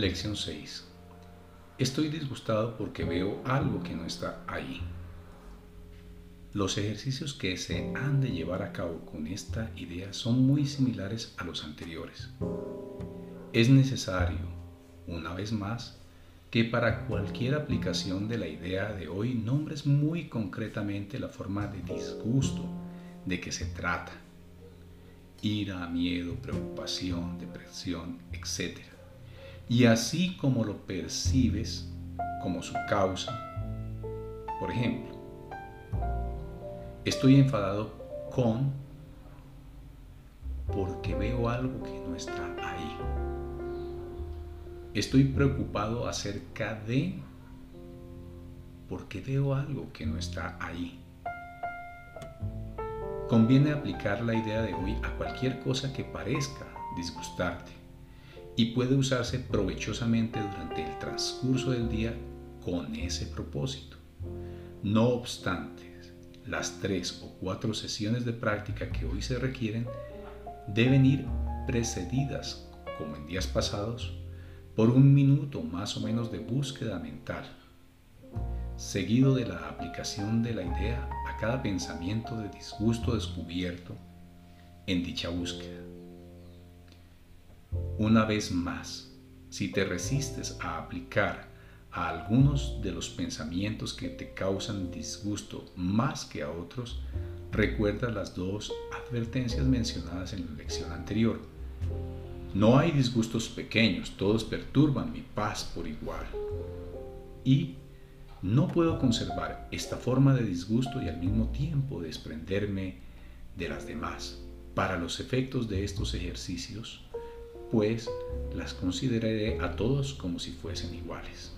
Lección 6. Estoy disgustado porque veo algo que no está ahí. Los ejercicios que se han de llevar a cabo con esta idea son muy similares a los anteriores. Es necesario, una vez más, que para cualquier aplicación de la idea de hoy nombres muy concretamente la forma de disgusto de que se trata. Ira, miedo, preocupación, depresión, etc. Y así como lo percibes como su causa. Por ejemplo, Estoy enfadado con porque veo algo que no está ahí. Estoy preocupado acerca de porque veo algo que no está ahí. Conviene aplicar la idea de hoy a cualquier cosa que parezca disgustarte y puede usarse provechosamente durante el transcurso del día con ese propósito. No obstante, las tres o cuatro sesiones de práctica que hoy se requieren deben ir precedidas, como en días pasados, por un minuto más o menos de búsqueda mental, seguido de la aplicación de la idea a cada pensamiento de disgusto descubierto en dicha búsqueda. Una vez más, si te resistes a aplicar a algunos de los pensamientos que te causan disgusto más que a otros, recuerda las dos advertencias mencionadas en la lección anterior. No hay disgustos pequeños, todos perturban mi paz por igual. Y no puedo conservar esta forma de disgusto y al mismo tiempo desprenderme de las demás. Para los efectos de estos ejercicios, pues las consideraré a todos como si fuesen iguales.